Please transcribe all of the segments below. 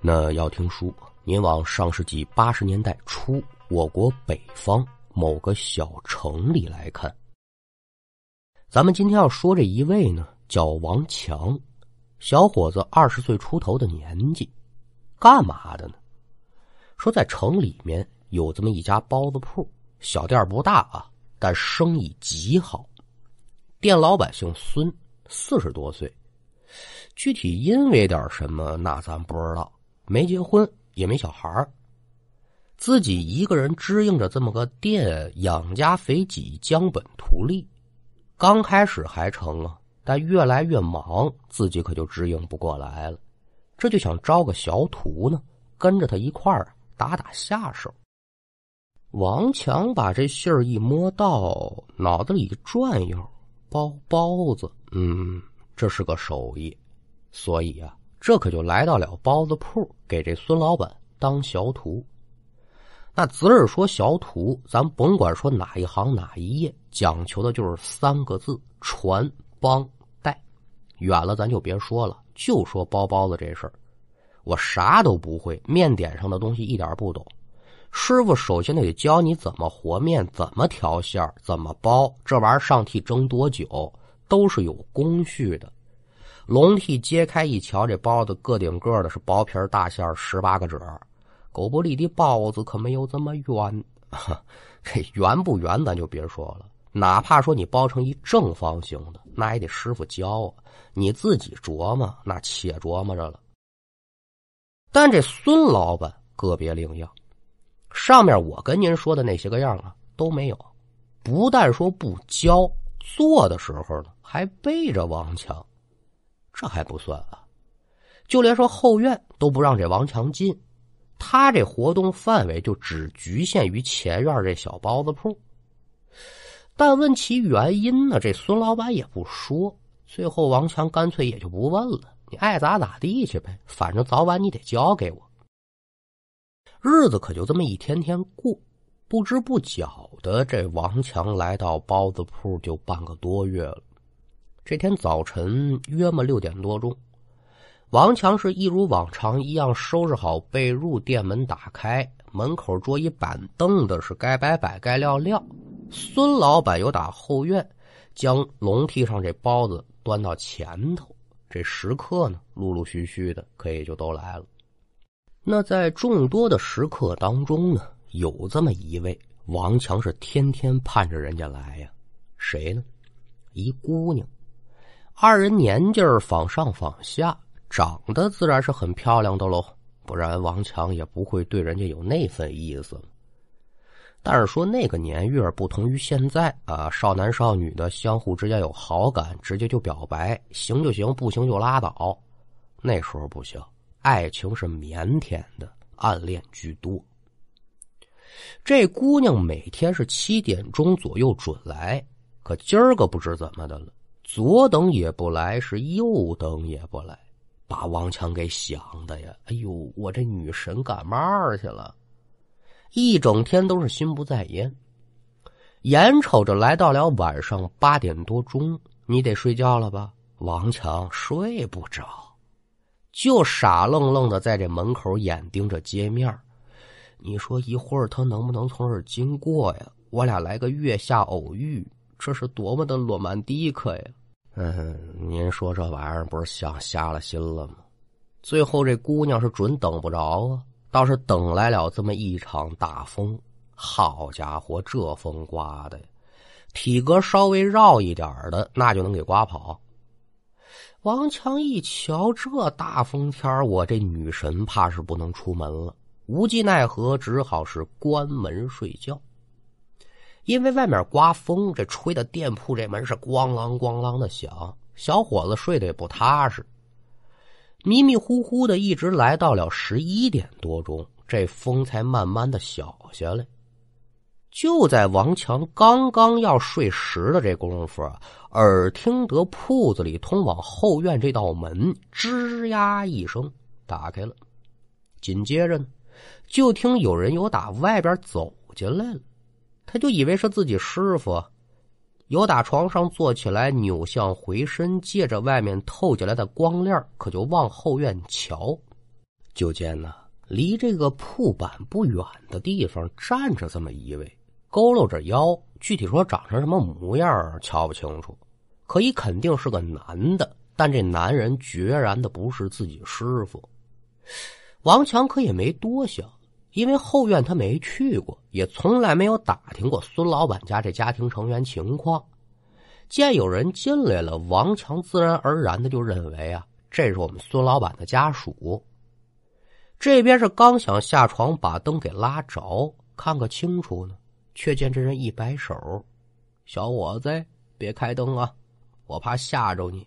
那要听书，您往上世纪八十年代初，我国北方某个小城里来看。咱们今天要说这一位呢，叫王强，小伙子二十岁出头的年纪，干嘛的呢？说在城里面有这么一家包子铺，小店不大啊，但生意极好。店老板姓孙，四十多岁，具体因为点什么，那咱不知道。没结婚，也没小孩自己一个人支应着这么个店，养家肥己，将本图利。刚开始还成啊，但越来越忙，自己可就支应不过来了。这就想招个小徒呢，跟着他一块儿打打下手。王强把这信儿一摸到，脑子里一转悠，包包子，嗯，这是个手艺，所以啊。这可就来到了包子铺，给这孙老板当小徒。那子儿说小徒，咱甭管说哪一行哪一业，讲求的就是三个字：传帮带。远了咱就别说了，就说包包子这事儿，我啥都不会，面点上的东西一点不懂。师傅首先得教你怎么和面，怎么调馅怎么包。这玩意儿上屉蒸多久，都是有工序的。笼屉揭开一瞧，这包子个顶个的，是薄皮大馅十八个褶狗不理的包子可没有这么圆，这圆不圆咱就别说了。哪怕说你包成一正方形的，那也得师傅教啊。你自己琢磨，那且琢磨着了。但这孙老板个别另样，上面我跟您说的那些个样啊都没有。不但说不教，做的时候呢还背着王强。这还不算啊，就连说后院都不让这王强进，他这活动范围就只局限于前院这小包子铺。但问其原因呢，这孙老板也不说。最后王强干脆也就不问了，你爱咋咋地去呗，反正早晚你得交给我。日子可就这么一天天过，不知不觉的，这王强来到包子铺就半个多月了。这天早晨约么六点多钟，王强是一如往常一样收拾好被褥，店门打开，门口桌椅板凳的是该摆摆该撂撂。孙老板又打后院将笼屉上这包子端到前头，这食客呢陆陆续续的可以就都来了。那在众多的食客当中呢，有这么一位王强是天天盼着人家来呀，谁呢？一姑娘。二人年纪儿仿上仿下，长得自然是很漂亮的喽，不然王强也不会对人家有那份意思。但是说那个年月不同于现在啊，少男少女的相互之间有好感，直接就表白，行就行，不行就拉倒。那时候不行，爱情是腼腆的，暗恋居多。这姑娘每天是七点钟左右准来，可今儿个不知怎么的了。左等也不来，是右等也不来，把王强给想的呀！哎呦，我这女神干嘛去了？一整天都是心不在焉。眼瞅着来到了晚上八点多钟，你得睡觉了吧？王强睡不着，就傻愣愣的在这门口眼盯着街面你说一会儿他能不能从这儿经过呀？我俩来个月下偶遇。这是多么的罗曼蒂克呀！嗯，您说这玩意儿不是想瞎了心了吗？最后这姑娘是准等不着啊，倒是等来了这么一场大风。好家伙，这风刮的，体格稍微绕一点的那就能给刮跑。王强一瞧这大风天我这女神怕是不能出门了，无计奈何，只好是关门睡觉。因为外面刮风，这吹的店铺这门是咣啷咣啷的响，小伙子睡得也不踏实。迷迷糊糊的，一直来到了十一点多钟，这风才慢慢的小下来。就在王强刚刚要睡实的这功夫啊，耳听得铺子里通往后院这道门吱呀一声打开了，紧接着呢，就听有人有打外边走进来了。他就以为是自己师傅，由打床上坐起来，扭向回身，借着外面透进来的光亮，可就往后院瞧。就见呢，离这个铺板不远的地方站着这么一位，佝偻着腰，具体说长成什么模样瞧不清楚，可以肯定是个男的。但这男人决然的不是自己师傅。王强可也没多想，因为后院他没去过，也从来没有打听过孙老板家这家庭成员情况。见有人进来了，王强自然而然的就认为啊，这是我们孙老板的家属。这边是刚想下床把灯给拉着，看个清楚呢，却见这人一摆手：“小伙子，别开灯啊，我怕吓着你。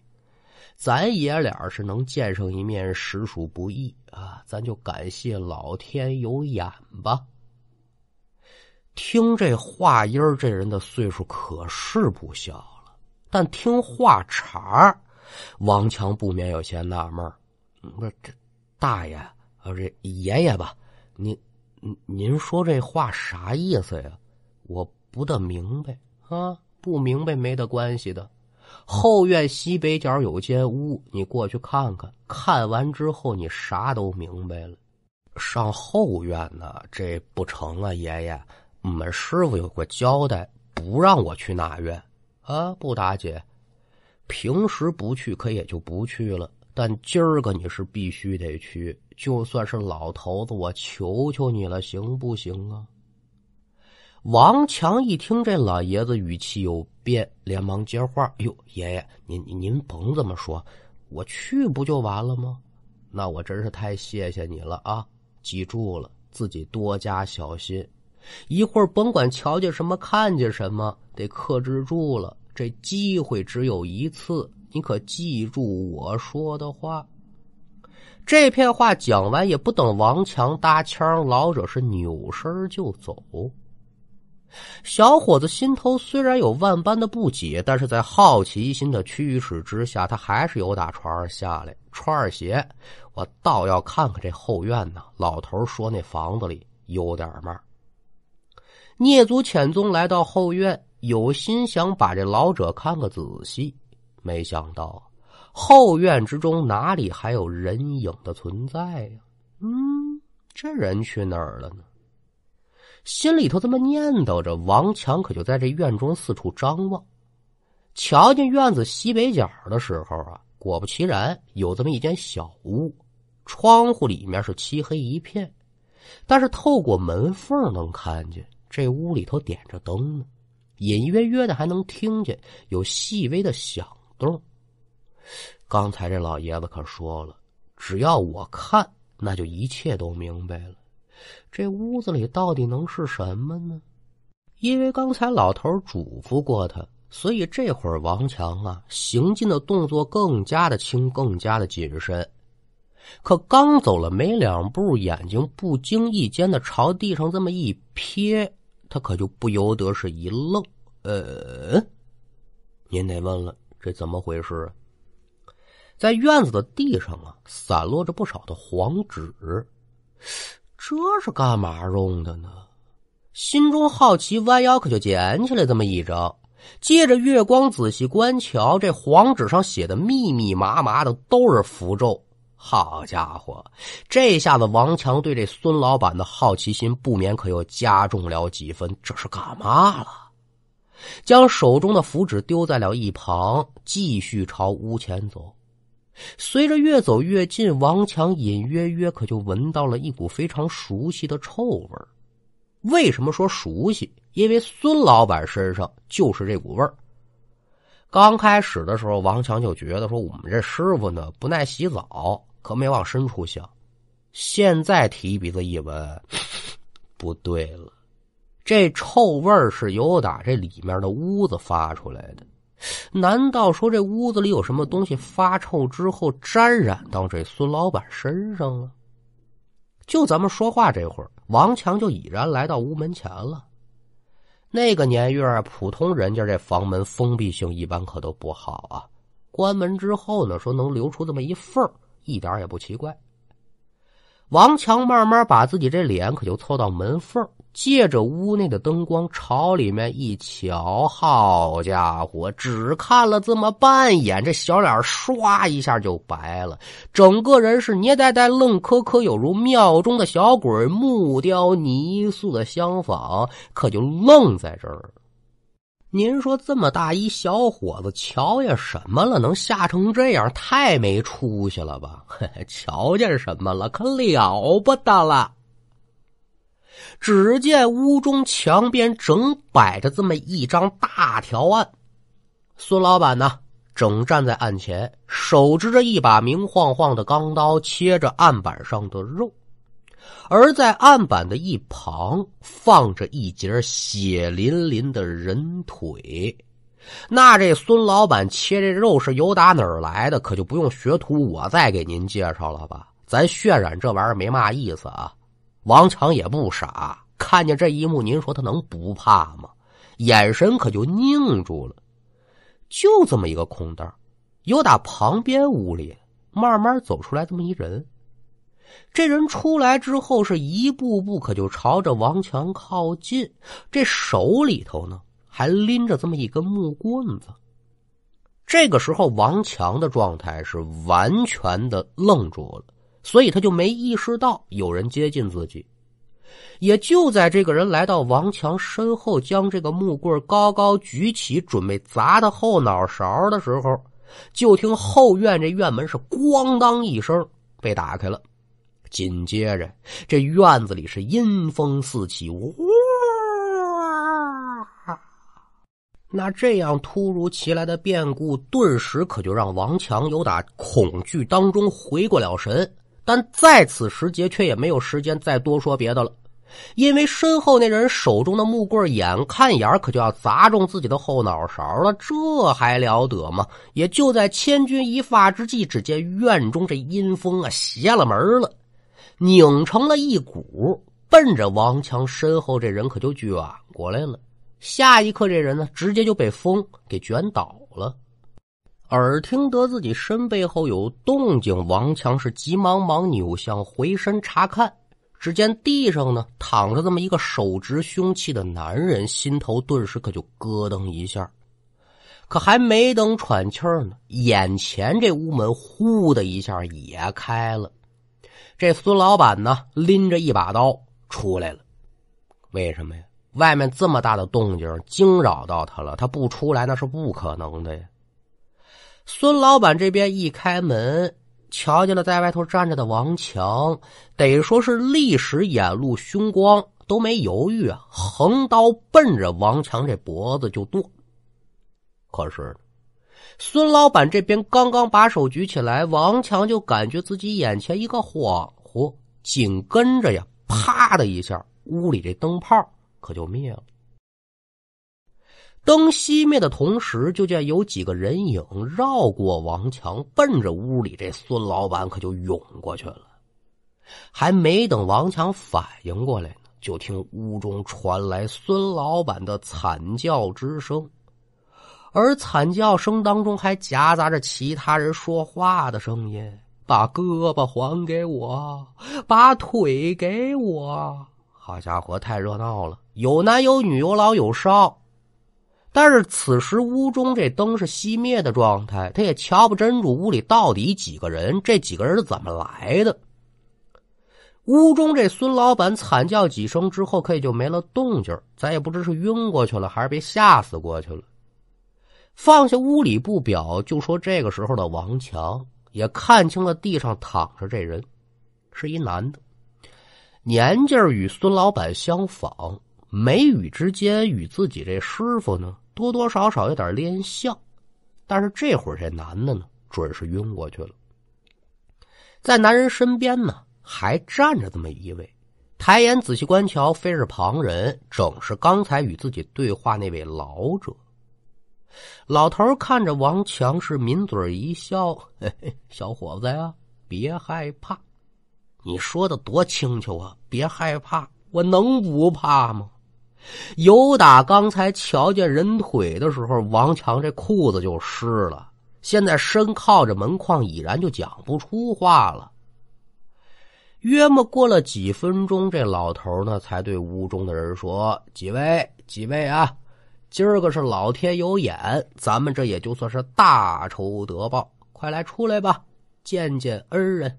咱爷俩是能见上一面，实属不易啊，咱就感谢老天有眼吧。”听这话音这人的岁数可是不小了，但听话茬王强不免有些纳闷不是这大爷。啊，这爷爷吧，您您您说这话啥意思呀？我不大明白啊，不明白没得关系的。后院西北角有间屋，你过去看看，看完之后你啥都明白了。上后院呢，这不成啊，爷爷，我们师傅有个交代，不让我去那院啊，不打姐，平时不去，可也就不去了。但今儿个你是必须得去，就算是老头子，我求求你了，行不行啊？王强一听这老爷子语气有变，连忙接话：“哟，爷爷，您您甭这么说，我去不就完了吗？那我真是太谢谢你了啊！记住了，自己多加小心，一会儿甭管瞧见什么，看见什么，得克制住了。这机会只有一次。”你可记住我说的话。这片话讲完，也不等王强搭腔，老者是扭身就走。小伙子心头虽然有万般的不解，但是在好奇心的驱使之下，他还是由打船上下来，穿上鞋，我倒要看看这后院呢。老头说那房子里有点嘛。蹑足潜踪来到后院，有心想把这老者看个仔细。没想到后院之中哪里还有人影的存在呀？嗯，这人去哪儿了呢？心里头这么念叨着，王强可就在这院中四处张望。瞧见院子西北角的时候啊，果不其然，有这么一间小屋，窗户里面是漆黑一片，但是透过门缝能看见这屋里头点着灯呢，隐约约的还能听见有细微的响。动。刚才这老爷子可说了，只要我看，那就一切都明白了。这屋子里到底能是什么呢？因为刚才老头嘱咐过他，所以这会儿王强啊，行进的动作更加的轻，更加的谨慎。可刚走了没两步，眼睛不经意间的朝地上这么一瞥，他可就不由得是一愣。呃，您得问了。这怎么回事？在院子的地上啊，散落着不少的黄纸，这是干嘛用的呢？心中好奇，弯腰可就捡起来这么一张，借着月光仔细观瞧，这黄纸上写的密密麻麻的都是符咒。好家伙，这下子王强对这孙老板的好奇心不免可又加重了几分。这是干嘛了？将手中的符纸丢在了一旁，继续朝屋前走。随着越走越近，王强隐约约可就闻到了一股非常熟悉的臭味儿为什么说熟悉？因为孙老板身上就是这股味儿。刚开始的时候，王强就觉得说我们这师傅呢不耐洗澡，可没往深处想。现在提鼻子一闻，不对了。这臭味儿是由打这里面的屋子发出来的，难道说这屋子里有什么东西发臭之后沾染到这孙老板身上了？就咱们说话这会儿，王强就已然来到屋门前了。那个年月，普通人家这房门封闭性一般可都不好啊。关门之后呢，说能留出这么一缝一点也不奇怪。王强慢慢把自己这脸可就凑到门缝借着屋内的灯光朝里面一瞧，好家伙，只看了这么半眼，这小脸唰一下就白了，整个人是捏呆呆、愣磕磕，有如庙中的小鬼，木雕泥塑的相仿，可就愣在这儿。您说这么大一小伙子，瞧见什么了？能吓成这样？太没出息了吧！瞧见什么了？可了不得了！只见屋中墙边整摆着这么一张大条案，孙老板呢，正站在案前，手执着一把明晃晃的钢刀，切着案板上的肉。而在案板的一旁放着一截血淋淋的人腿，那这孙老板切这肉是由打哪儿来的？可就不用学徒我再给您介绍了吧？咱渲染这玩意儿没嘛意思啊。王强也不傻，看见这一幕，您说他能不怕吗？眼神可就凝住了。就这么一个空档，由打旁边屋里慢慢走出来这么一人。这人出来之后，是一步步可就朝着王强靠近，这手里头呢还拎着这么一根木棍子。这个时候，王强的状态是完全的愣住了，所以他就没意识到有人接近自己。也就在这个人来到王强身后，将这个木棍高高举起，准备砸他后脑勺的时候，就听后院这院门是咣当一声被打开了。紧接着，这院子里是阴风四起，哇！那这样突如其来的变故，顿时可就让王强由打恐惧当中回过了神。但在此时节，却也没有时间再多说别的了，因为身后那人手中的木棍眼看眼可就要砸中自己的后脑勺了，这还了得吗？也就在千钧一发之际，只见院中这阴风啊，邪了门了。拧成了一股，奔着王强身后这人可就卷过来了。下一刻，这人呢直接就被风给卷倒了。耳听得自己身背后有动静，王强是急忙忙扭向回身查看，只见地上呢躺着这么一个手执凶器的男人，心头顿时可就咯噔一下。可还没等喘气儿呢，眼前这屋门呼的一下也开了。这孙老板呢，拎着一把刀出来了。为什么呀？外面这么大的动静惊扰到他了，他不出来那是不可能的呀。孙老板这边一开门，瞧见了在外头站着的王强，得说是立时眼露凶光，都没犹豫啊，横刀奔着王强这脖子就剁。可是。孙老板这边刚刚把手举起来，王强就感觉自己眼前一个恍惚，紧跟着呀，啪的一下，屋里这灯泡可就灭了。灯熄灭的同时，就见有几个人影绕过王强，奔着屋里这孙老板可就涌过去了。还没等王强反应过来呢，就听屋中传来孙老板的惨叫之声。而惨叫声当中还夹杂着其他人说话的声音：“把胳膊还给我，把腿给我。”好家伙，太热闹了，有男有女，有老有少。但是此时屋中这灯是熄灭的状态，他也瞧不真住屋里到底几个人，这几个人是怎么来的。屋中这孙老板惨叫几声之后，可也就没了动静，咱也不知是晕过去了，还是被吓死过去了。放下屋里不表，就说这个时候的王强也看清了地上躺着这人，是一男的，年纪与孙老板相仿，眉宇之间与自己这师傅呢多多少少有点连像，但是这会儿这男的呢准是晕过去了。在男人身边呢还站着这么一位，抬眼仔细观瞧，非是旁人，正是刚才与自己对话那位老者。老头看着王强，是抿嘴一笑：“嘿嘿，小伙子呀，别害怕。你说的多轻巧啊！别害怕，我能不怕吗？有打刚才瞧见人腿的时候，王强这裤子就湿了。现在身靠着门框，已然就讲不出话了。约莫过了几分钟，这老头呢才对屋中的人说：“几位，几位啊，今儿个是老天有眼，咱们这也就算是大仇得报，快来出来吧，见见恩人。”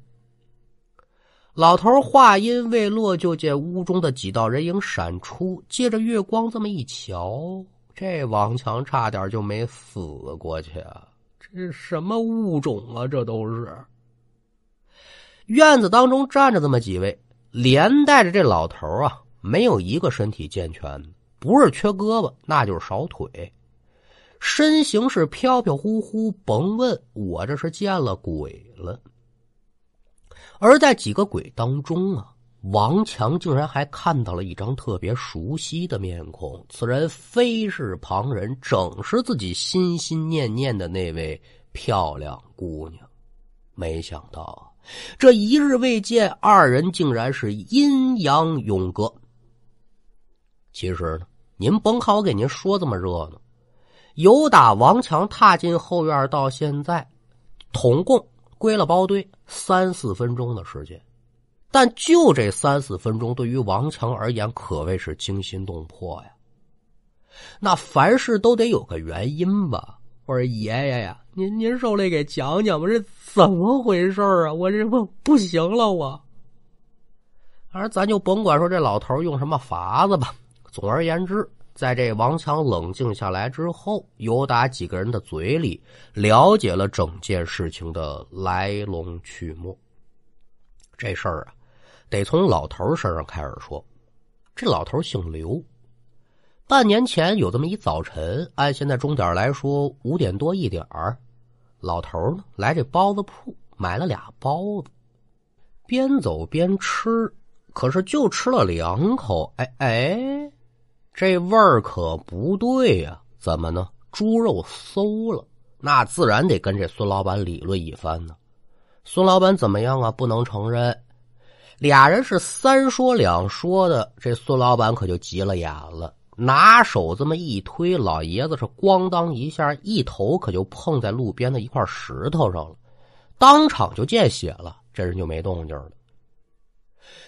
老头话音未落，就见屋中的几道人影闪出，借着月光这么一瞧，这王强差点就没死过去啊！这是什么物种啊？这都是。院子当中站着这么几位，连带着这老头啊，没有一个身体健全的，不是缺胳膊，那就是少腿，身形是飘飘忽忽，甭问我这是见了鬼了。而在几个鬼当中啊，王强竟然还看到了一张特别熟悉的面孔，此人非是旁人，正是自己心心念念的那位漂亮姑娘。没想到啊。这一日未见，二人竟然是阴阳永隔。其实呢，您甭看我给您说这么热闹，由打王强踏进后院到现在，统共归了包堆三四分钟的时间。但就这三四分钟，对于王强而言，可谓是惊心动魄呀。那凡事都得有个原因吧。我说爷爷呀，您您受累给讲讲吧，这怎么回事啊？我这不不行了，我。反正咱就甭管说这老头用什么法子吧。总而言之，在这王强冷静下来之后，由打几个人的嘴里了解了整件事情的来龙去脉。这事儿啊，得从老头身上开始说。这老头姓刘。半年前有这么一早晨，按现在钟点来说五点多一点儿，老头呢来这包子铺买了俩包子，边走边吃，可是就吃了两口，哎哎，这味儿可不对呀！怎么呢？猪肉馊了，那自然得跟这孙老板理论一番呢。孙老板怎么样啊？不能承认。俩人是三说两说的，这孙老板可就急了眼了。拿手这么一推，老爷子是咣当一下，一头可就碰在路边的一块石头上了，当场就见血了。这人就没动静了。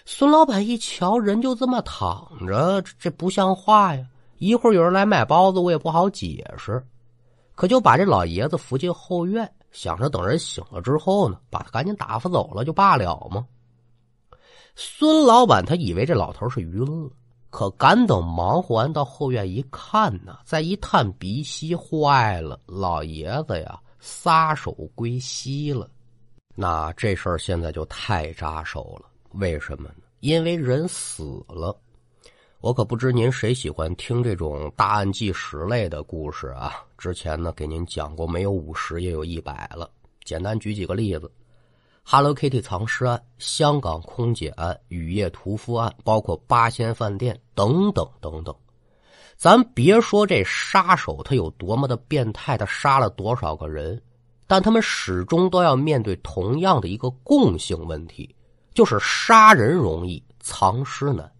孙老板一瞧，人就这么躺着，这不像话呀！一会儿有人来买包子，我也不好解释，可就把这老爷子扶进后院，想着等人醒了之后呢，把他赶紧打发走了就罢了吗？孙老板他以为这老头是晕了。可赶等忙活完到后院一看呢，再一探鼻息，坏了，老爷子呀撒手归西了。那这事儿现在就太扎手了。为什么呢？因为人死了。我可不知您谁喜欢听这种大案纪实类的故事啊？之前呢给您讲过，没有五十也有一百了。简单举几个例子。Hello Kitty 藏尸案、香港空姐案、雨夜屠夫案，包括八仙饭店等等等等。咱别说这杀手他有多么的变态，他杀了多少个人，但他们始终都要面对同样的一个共性问题，就是杀人容易，藏尸难。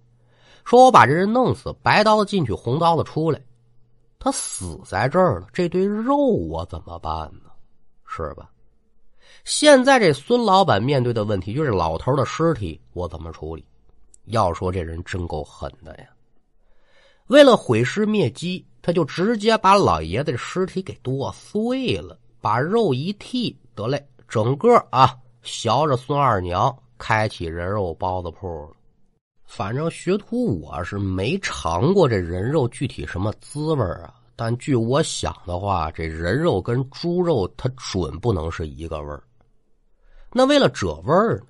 说我把这人弄死，白刀子进去，红刀子出来，他死在这儿了，这堆肉我怎么办呢？是吧？现在这孙老板面对的问题就是老头的尸体，我怎么处理？要说这人真够狠的呀！为了毁尸灭迹，他就直接把老爷子的尸体给剁碎了，把肉一剔，得嘞，整个啊，学着孙二娘开起人肉包子铺了。反正学徒我是没尝过这人肉具体什么滋味啊，但据我想的话，这人肉跟猪肉它准不能是一个味儿。那为了遮味儿呢，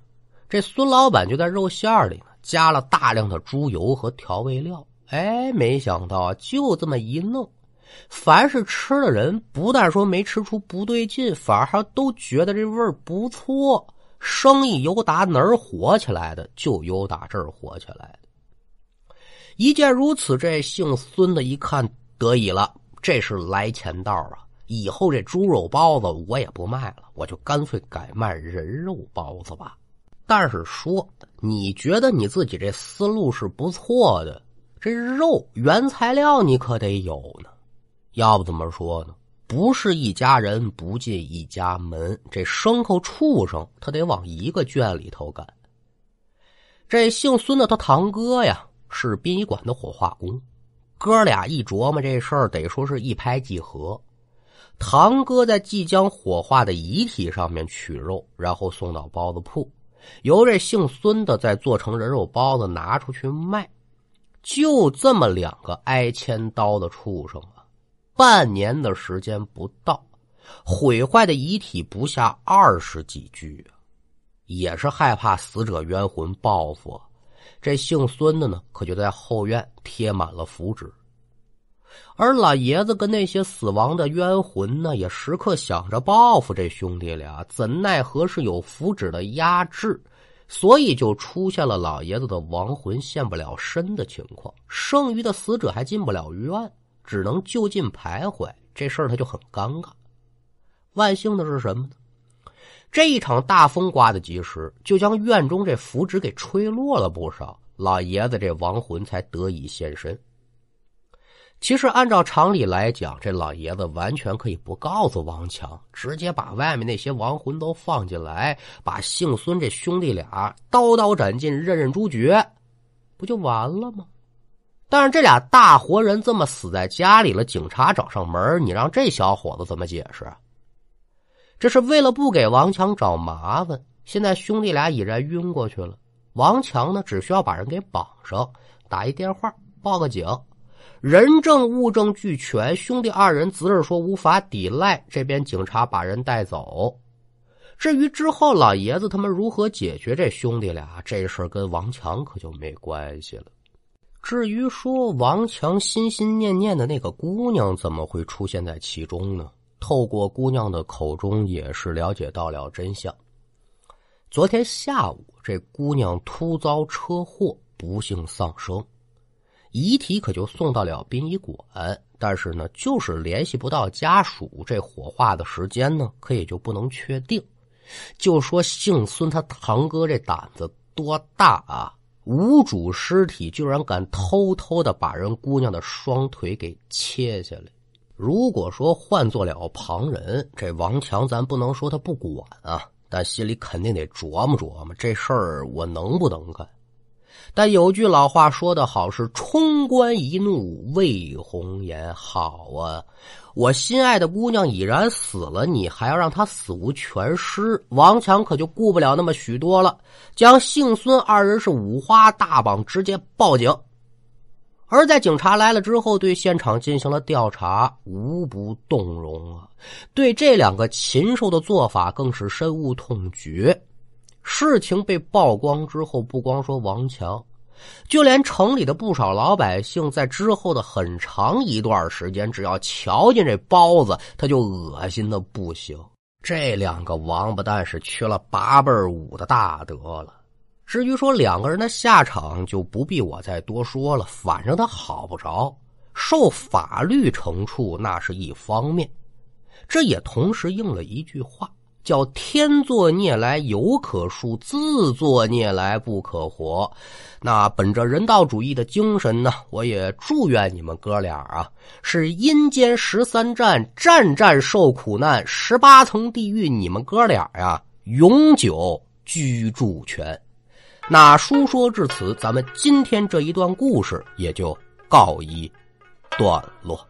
这孙老板就在肉馅里呢加了大量的猪油和调味料。哎，没想到就这么一弄，凡是吃的人不但说没吃出不对劲，反而还都觉得这味儿不错。生意由打哪儿火起来的，就由打这儿火起来的。一见如此，这姓孙的一看得意了，这是来钱道啊！以后这猪肉包子我也不卖了，我就干脆改卖人肉包子吧。但是说你觉得你自己这思路是不错的，这肉原材料你可得有呢。要不怎么说呢？不是一家人不进一家门。这牲口畜生他得往一个圈里头赶。这姓孙的他堂哥呀，是殡仪馆的火化工。哥俩一琢磨这事儿，得说是一拍即合。堂哥在即将火化的遗体上面取肉，然后送到包子铺，由这姓孙的再做成人肉包子拿出去卖。就这么两个挨千刀的畜生啊，半年的时间不到，毁坏的遗体不下二十几具，也是害怕死者冤魂报复。这姓孙的呢，可就在后院贴满了符纸。而老爷子跟那些死亡的冤魂呢，也时刻想着报复这兄弟俩，怎奈何是有符纸的压制，所以就出现了老爷子的亡魂现不了身的情况，剩余的死者还进不了院，只能就近徘徊。这事儿他就很尴尬。万幸的是什么呢？这一场大风刮的及时，就将院中这符纸给吹落了不少，老爷子这亡魂才得以现身。其实按照常理来讲，这老爷子完全可以不告诉王强，直接把外面那些亡魂都放进来，把姓孙这兄弟俩刀刀斩尽，刃刃诛绝，不就完了吗？但是这俩大活人这么死在家里了，警察找上门，你让这小伙子怎么解释？这是为了不给王强找麻烦。现在兄弟俩已然晕过去了，王强呢，只需要把人给绑上，打一电话，报个警。人证物证俱全，兄弟二人自是说无法抵赖。这边警察把人带走。至于之后老爷子他们如何解决这兄弟俩这事，跟王强可就没关系了。至于说王强心心念念的那个姑娘怎么会出现在其中呢？透过姑娘的口中，也是了解到了真相。昨天下午，这姑娘突遭车祸，不幸丧生。遗体可就送到了殡仪馆，但是呢，就是联系不到家属，这火化的时间呢，可也就不能确定。就说姓孙他堂哥这胆子多大啊！无主尸体居然敢偷偷的把人姑娘的双腿给切下来。如果说换做了旁人，这王强咱不能说他不管啊，但心里肯定得琢磨琢磨，这事儿我能不能干。但有句老话说得好，是“冲冠一怒为红颜”。好啊，我心爱的姑娘已然死了，你还要让她死无全尸？王强可就顾不了那么许多了，将姓孙二人是五花大绑，直接报警。而在警察来了之后，对现场进行了调查，无不动容啊！对这两个禽兽的做法，更是深恶痛绝。事情被曝光之后，不光说王强，就连城里的不少老百姓，在之后的很长一段时间，只要瞧见这包子，他就恶心的不行。这两个王八蛋是缺了八辈五的大德了。至于说两个人的下场，就不必我再多说了。反正他好不着，受法律惩处那是一方面，这也同时应了一句话。叫天作孽来有可恕，自作孽来不可活。那本着人道主义的精神呢，我也祝愿你们哥俩啊，是阴间十三战，战战受苦难，十八层地狱，你们哥俩呀，永久居住权。那书说至此，咱们今天这一段故事也就告一段落。